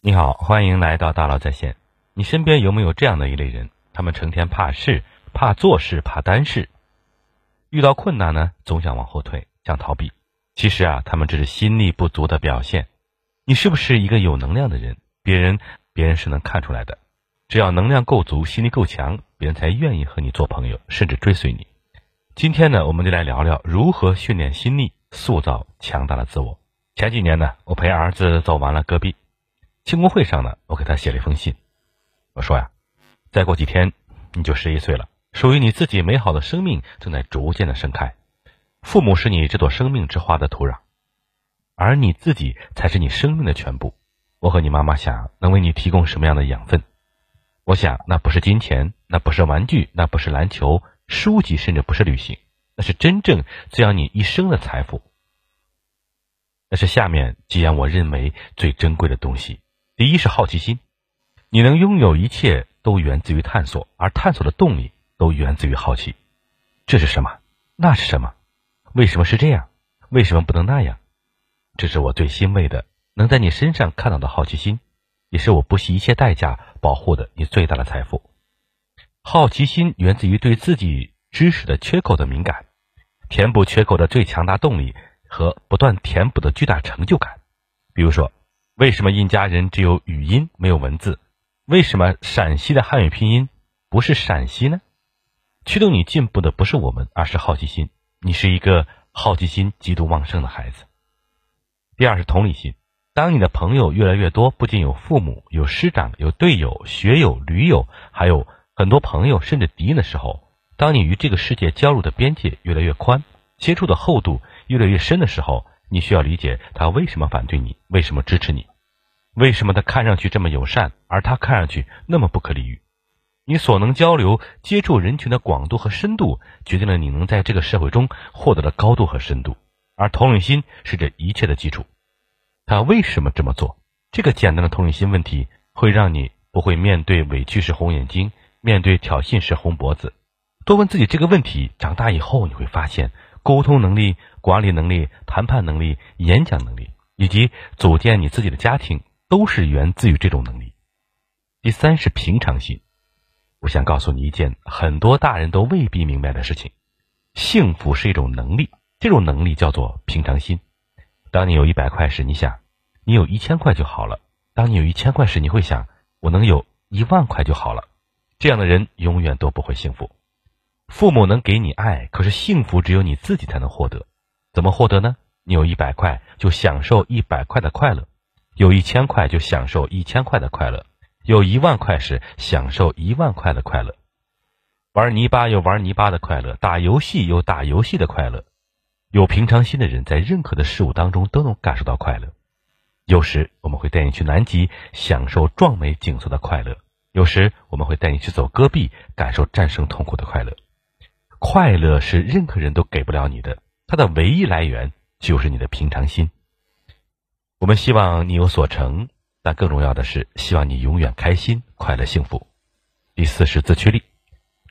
你好，欢迎来到大佬在线。你身边有没有这样的一类人？他们成天怕事、怕做事、怕担事，遇到困难呢，总想往后退，想逃避。其实啊，他们只是心力不足的表现。你是不是一个有能量的人？别人别人是能看出来的。只要能量够足，心力够强，别人才愿意和你做朋友，甚至追随你。今天呢，我们就来聊聊如何训练心力，塑造强大的自我。前几年呢，我陪儿子走完了戈壁。庆功会上呢，我给他写了一封信。我说呀，再过几天你就十一岁了，属于你自己美好的生命正在逐渐的盛开。父母是你这朵生命之花的土壤，而你自己才是你生命的全部。我和你妈妈想能为你提供什么样的养分？我想那不是金钱，那不是玩具，那不是篮球、书籍，甚至不是旅行，那是真正滋养你一生的财富。那是下面几样我认为最珍贵的东西。第一是好奇心，你能拥有一切都源自于探索，而探索的动力都源自于好奇。这是什么？那是什么？为什么是这样？为什么不能那样？这是我最欣慰的，能在你身上看到的好奇心，也是我不惜一切代价保护的你最大的财富。好奇心源自于对自己知识的缺口的敏感，填补缺口的最强大动力和不断填补的巨大成就感。比如说。为什么印加人只有语音没有文字？为什么陕西的汉语拼音不是陕西呢？驱动你进步的不是我们，而是好奇心。你是一个好奇心极度旺盛的孩子。第二是同理心。当你的朋友越来越多，不仅有父母、有师长、有队友、学友、驴友，还有很多朋友甚至敌人的时候，当你与这个世界交入的边界越来越宽，接触的厚度越来越深的时候。你需要理解他为什么反对你，为什么支持你，为什么他看上去这么友善，而他看上去那么不可理喻。你所能交流、接触人群的广度和深度，决定了你能在这个社会中获得的高度和深度。而同理心是这一切的基础。他为什么这么做？这个简单的同理心问题，会让你不会面对委屈时红眼睛，面对挑衅时红脖子。多问自己这个问题，长大以后你会发现。沟通能力、管理能力、谈判能力、演讲能力，以及组建你自己的家庭，都是源自于这种能力。第三是平常心。我想告诉你一件很多大人都未必明白的事情：幸福是一种能力，这种能力叫做平常心。当你有一百块时，你想你有一千块就好了；当你有一千块时，你会想我能有一万块就好了。这样的人永远都不会幸福。父母能给你爱，可是幸福只有你自己才能获得。怎么获得呢？你有一百块，就享受一百块的快乐；有一千块，就享受一千块的快乐；有一万块时，享受一万块的快乐。玩泥巴有玩泥巴的快乐，打游戏有打游戏的快乐。有平常心的人，在任何的事物当中都能感受到快乐。有时我们会带你去南极，享受壮美景色的快乐；有时我们会带你去走戈壁，感受战胜痛苦的快乐。快乐是任何人都给不了你的，它的唯一来源就是你的平常心。我们希望你有所成，但更重要的是希望你永远开心、快乐、幸福。第四是自驱力，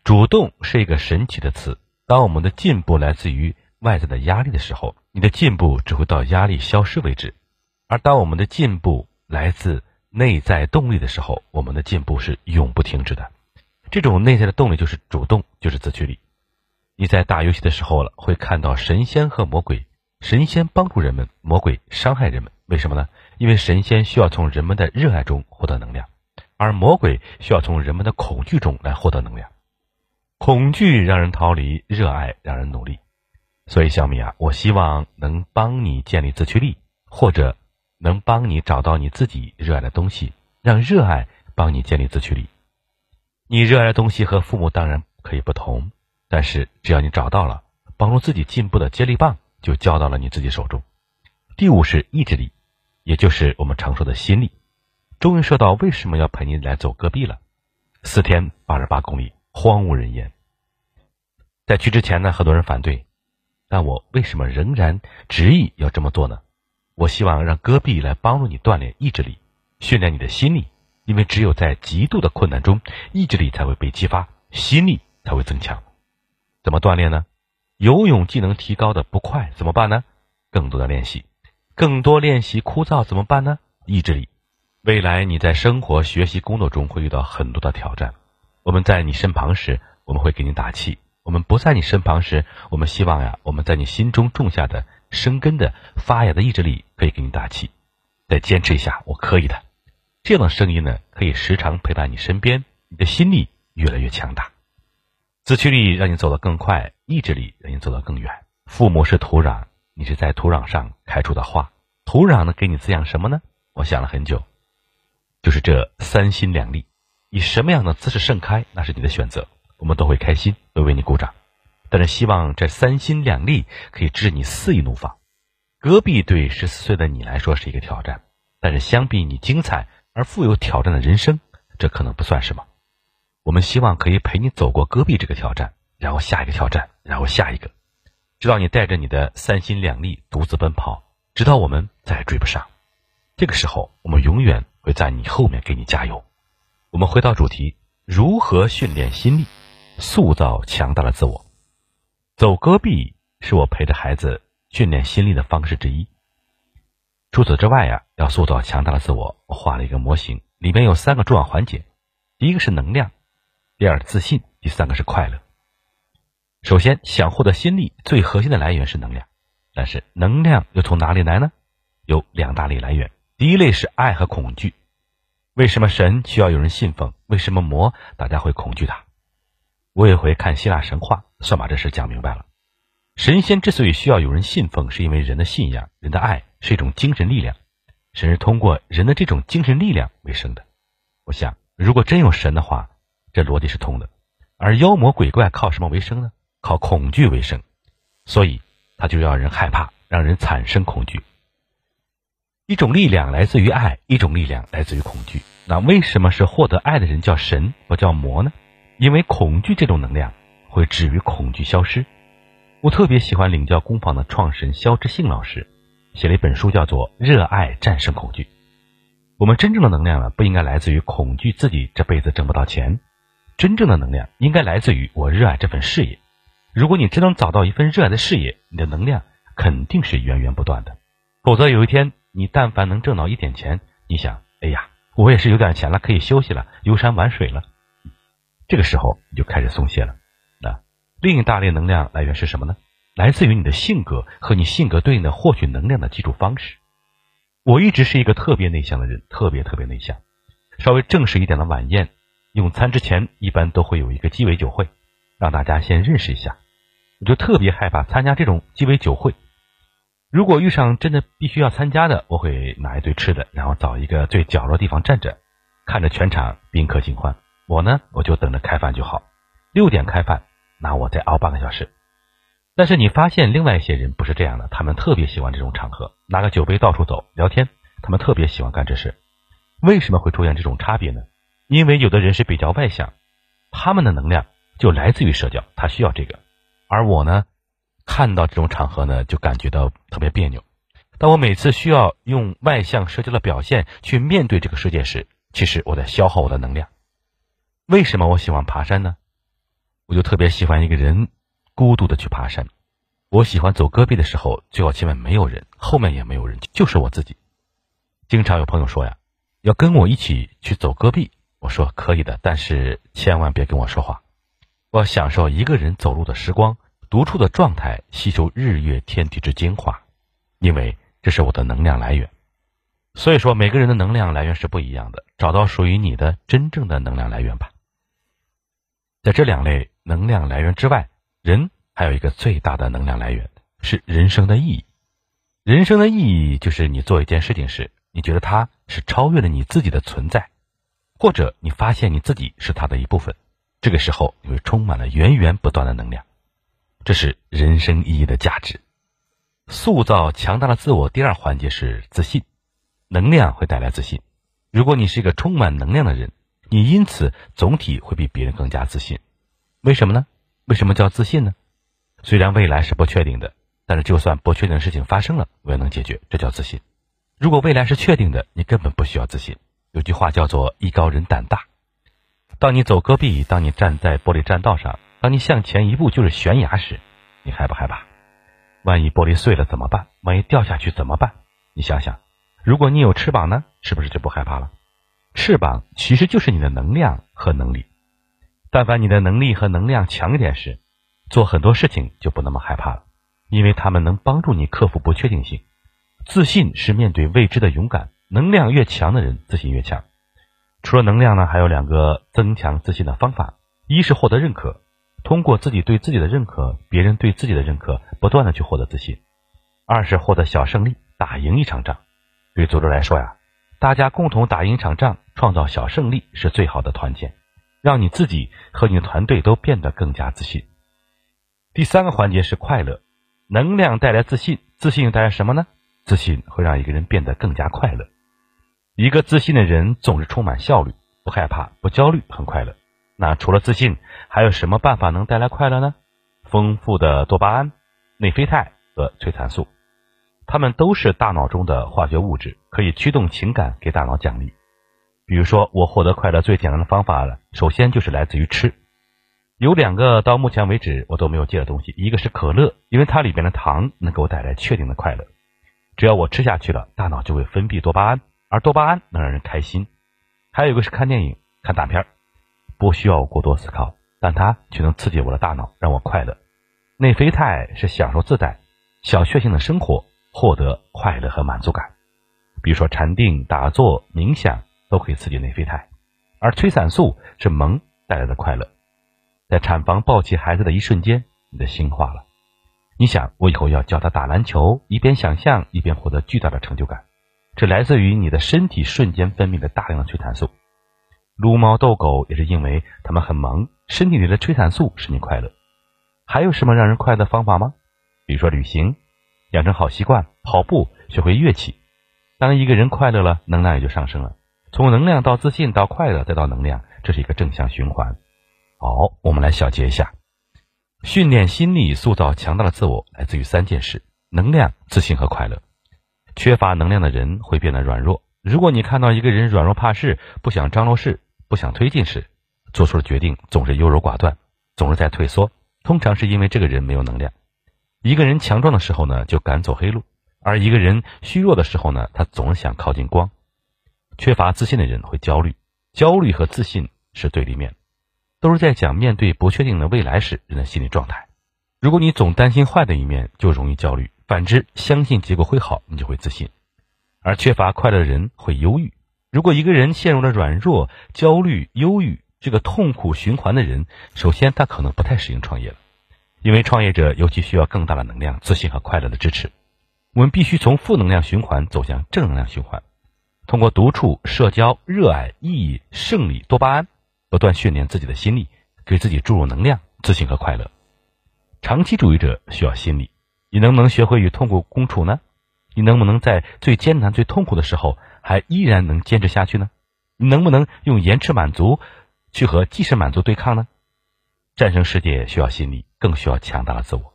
主动是一个神奇的词。当我们的进步来自于外在的压力的时候，你的进步只会到压力消失为止；而当我们的进步来自内在动力的时候，我们的进步是永不停止的。这种内在的动力就是主动，就是自驱力。你在打游戏的时候了，会看到神仙和魔鬼。神仙帮助人们，魔鬼伤害人们。为什么呢？因为神仙需要从人们的热爱中获得能量，而魔鬼需要从人们的恐惧中来获得能量。恐惧让人逃离，热爱让人努力。所以，小米啊，我希望能帮你建立自驱力，或者能帮你找到你自己热爱的东西，让热爱帮你建立自驱力。你热爱的东西和父母当然可以不同。但是，只要你找到了帮助自己进步的接力棒，就交到了你自己手中。第五是意志力，也就是我们常说的心力。终于说到为什么要陪你来走戈壁了。四天八十八公里，荒无人烟。在去之前呢，很多人反对，但我为什么仍然执意要这么做呢？我希望让戈壁来帮助你锻炼意志力，训练你的心力，因为只有在极度的困难中，意志力才会被激发，心力才会增强。怎么锻炼呢？游泳技能提高的不快，怎么办呢？更多的练习，更多练习枯燥怎么办呢？意志力，未来你在生活、学习、工作中会遇到很多的挑战。我们在你身旁时，我们会给你打气；我们不在你身旁时，我们希望呀，我们在你心中种下的生根的发芽的意志力可以给你打气。再坚持一下，我可以的。这样的声音呢，可以时常陪伴你身边，你的心力越来越强大。自驱力让你走得更快，意志力让你走得更远。父母是土壤，你是在土壤上开出的花。土壤能，给你滋养什么呢？我想了很久。就是这三心两力，以什么样的姿势盛开，那是你的选择，我们都会开心，都为你鼓掌。但是希望这三心两力可以致你肆意怒放。戈壁对十四岁的你来说是一个挑战，但是相比你精彩而富有挑战的人生，这可能不算什么。我们希望可以陪你走过戈壁这个挑战，然后下一个挑战，然后下一个，直到你带着你的三心两力独自奔跑，直到我们再也追不上。这个时候，我们永远。会在你后面给你加油。我们回到主题：如何训练心力，塑造强大的自我？走戈壁是我陪着孩子训练心力的方式之一。除此之外呀，要塑造强大的自我，我画了一个模型，里面有三个重要环节：第一个是能量，第二自信，第三个是快乐。首先，想获得心力，最核心的来源是能量。但是，能量又从哪里来呢？有两大类来源。第一类是爱和恐惧。为什么神需要有人信奉？为什么魔大家会恐惧他？我有回看希腊神话，算把这事讲明白了。神仙之所以需要有人信奉，是因为人的信仰、人的爱是一种精神力量，神是通过人的这种精神力量为生的。我想，如果真有神的话，这逻辑是通的。而妖魔鬼怪靠什么为生呢？靠恐惧为生，所以他就让人害怕，让人产生恐惧。一种力量来自于爱，一种力量来自于恐惧。那为什么是获得爱的人叫神，不叫魔呢？因为恐惧这种能量会止于恐惧消失。我特别喜欢领教工坊的创始人肖之信老师写了一本书，叫做《热爱战胜恐惧》。我们真正的能量呢，不应该来自于恐惧自己这辈子挣不到钱，真正的能量应该来自于我热爱这份事业。如果你真能找到一份热爱的事业，你的能量肯定是源源不断的。否则有一天。你但凡能挣到一点钱，你想，哎呀，我也是有点钱了，可以休息了，游山玩水了。这个时候你就开始松懈了。那另一大类能量来源是什么呢？来自于你的性格和你性格对应的获取能量的基础方式。我一直是一个特别内向的人，特别特别内向。稍微正式一点的晚宴，用餐之前一般都会有一个鸡尾酒会，让大家先认识一下。我就特别害怕参加这种鸡尾酒会。如果遇上真的必须要参加的，我会拿一堆吃的，然后找一个最角落地方站着，看着全场宾客尽欢。我呢，我就等着开饭就好。六点开饭，那我再熬半个小时。但是你发现另外一些人不是这样的，他们特别喜欢这种场合，拿个酒杯到处走聊天，他们特别喜欢干这事。为什么会出现这种差别呢？因为有的人是比较外向，他们的能量就来自于社交，他需要这个，而我呢？看到这种场合呢，就感觉到特别别扭。当我每次需要用外向社交的表现去面对这个世界时，其实我在消耗我的能量。为什么我喜欢爬山呢？我就特别喜欢一个人孤独的去爬山。我喜欢走戈壁的时候，最好前面没有人，后面也没有人，就是我自己。经常有朋友说呀，要跟我一起去走戈壁，我说可以的，但是千万别跟我说话，我享受一个人走路的时光。独处的状态，吸收日月天地之精华，因为这是我的能量来源。所以说，每个人的能量来源是不一样的，找到属于你的真正的能量来源吧。在这两类能量来源之外，人还有一个最大的能量来源是人生的意义。人生的意义就是你做一件事情时，你觉得它是超越了你自己的存在，或者你发现你自己是它的一部分。这个时候，你会充满了源源不断的能量。这是人生意义的价值，塑造强大的自我。第二环节是自信，能量会带来自信。如果你是一个充满能量的人，你因此总体会比别人更加自信。为什么呢？为什么叫自信呢？虽然未来是不确定的，但是就算不确定的事情发生了，我也能解决，这叫自信。如果未来是确定的，你根本不需要自信。有句话叫做“艺高人胆大”。当你走戈壁，当你站在玻璃栈道上。当你向前一步就是悬崖时，你害不害怕？万一玻璃碎了怎么办？万一掉下去怎么办？你想想，如果你有翅膀呢，是不是就不害怕了？翅膀其实就是你的能量和能力。但凡你的能力和能量强一点时，做很多事情就不那么害怕了，因为他们能帮助你克服不确定性。自信是面对未知的勇敢，能量越强的人，自信越强。除了能量呢，还有两个增强自信的方法：一是获得认可，通过自己对自己的认可，别人对自己的认可，不断的去获得自信；二是获得小胜利，打赢一场仗。对组织来说呀，大家共同打赢一场仗，创造小胜利是最好的团建，让你自己和你的团队都变得更加自信。第三个环节是快乐，能量带来自信，自信带来什么呢？自信会让一个人变得更加快乐。一个自信的人总是充满效率，不害怕，不焦虑，很快乐。那除了自信，还有什么办法能带来快乐呢？丰富的多巴胺、内啡肽和催产素，它们都是大脑中的化学物质，可以驱动情感，给大脑奖励。比如说，我获得快乐最简单的方法了，首先就是来自于吃。有两个到目前为止我都没有戒的东西，一个是可乐，因为它里边的糖能给我带来确定的快乐，只要我吃下去了，大脑就会分泌多巴胺，而多巴胺能让人开心。还有一个是看电影、看大片，不需要过多思考，但它却能刺激我的大脑，让我快乐。内啡肽是享受自在、小确幸的生活，获得快乐和满足感。比如说禅定、打坐、冥想都可以刺激内啡肽，而催产素是萌带来的快乐。在产房抱起孩子的一瞬间，你的心化了。你想，我以后要教他打篮球，一边想象一边获得巨大的成就感。这来自于你的身体瞬间分泌了大量的催产素。撸猫逗狗也是因为它们很萌，身体里的催产素使你快乐。还有什么让人快乐的方法吗？比如说旅行，养成好习惯，跑步，学会乐器。当一个人快乐了，能量也就上升了。从能量到自信，到快乐，再到能量，这是一个正向循环。好，我们来小结一下：训练心力，塑造强大的自我，来自于三件事：能量、自信和快乐。缺乏能量的人会变得软弱。如果你看到一个人软弱怕事，不想张罗事，不想推进时，做出的决定总是优柔寡断，总是在退缩，通常是因为这个人没有能量。一个人强壮的时候呢，就敢走黑路；而一个人虚弱的时候呢，他总是想靠近光。缺乏自信的人会焦虑，焦虑和自信是对立面。都是在讲面对不确定的未来时人的心理状态。如果你总担心坏的一面，就容易焦虑；反之，相信结果会好，你就会自信。而缺乏快乐的人会忧郁。如果一个人陷入了软弱、焦虑、忧郁这个痛苦循环的人，首先他可能不太适应创业了，因为创业者尤其需要更大的能量、自信和快乐的支持。我们必须从负能量循环走向正能量循环，通过独处、社交、热爱、意义、胜利、多巴胺。不断训练自己的心力，给自己注入能量、自信和快乐。长期主义者需要心理，你能不能学会与痛苦共处呢？你能不能在最艰难、最痛苦的时候，还依然能坚持下去呢？你能不能用延迟满足去和即时满足对抗呢？战胜世界需要心理，更需要强大的自我。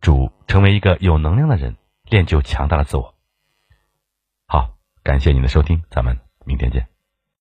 主成为一个有能量的人，练就强大的自我。好，感谢您的收听，咱们明天见。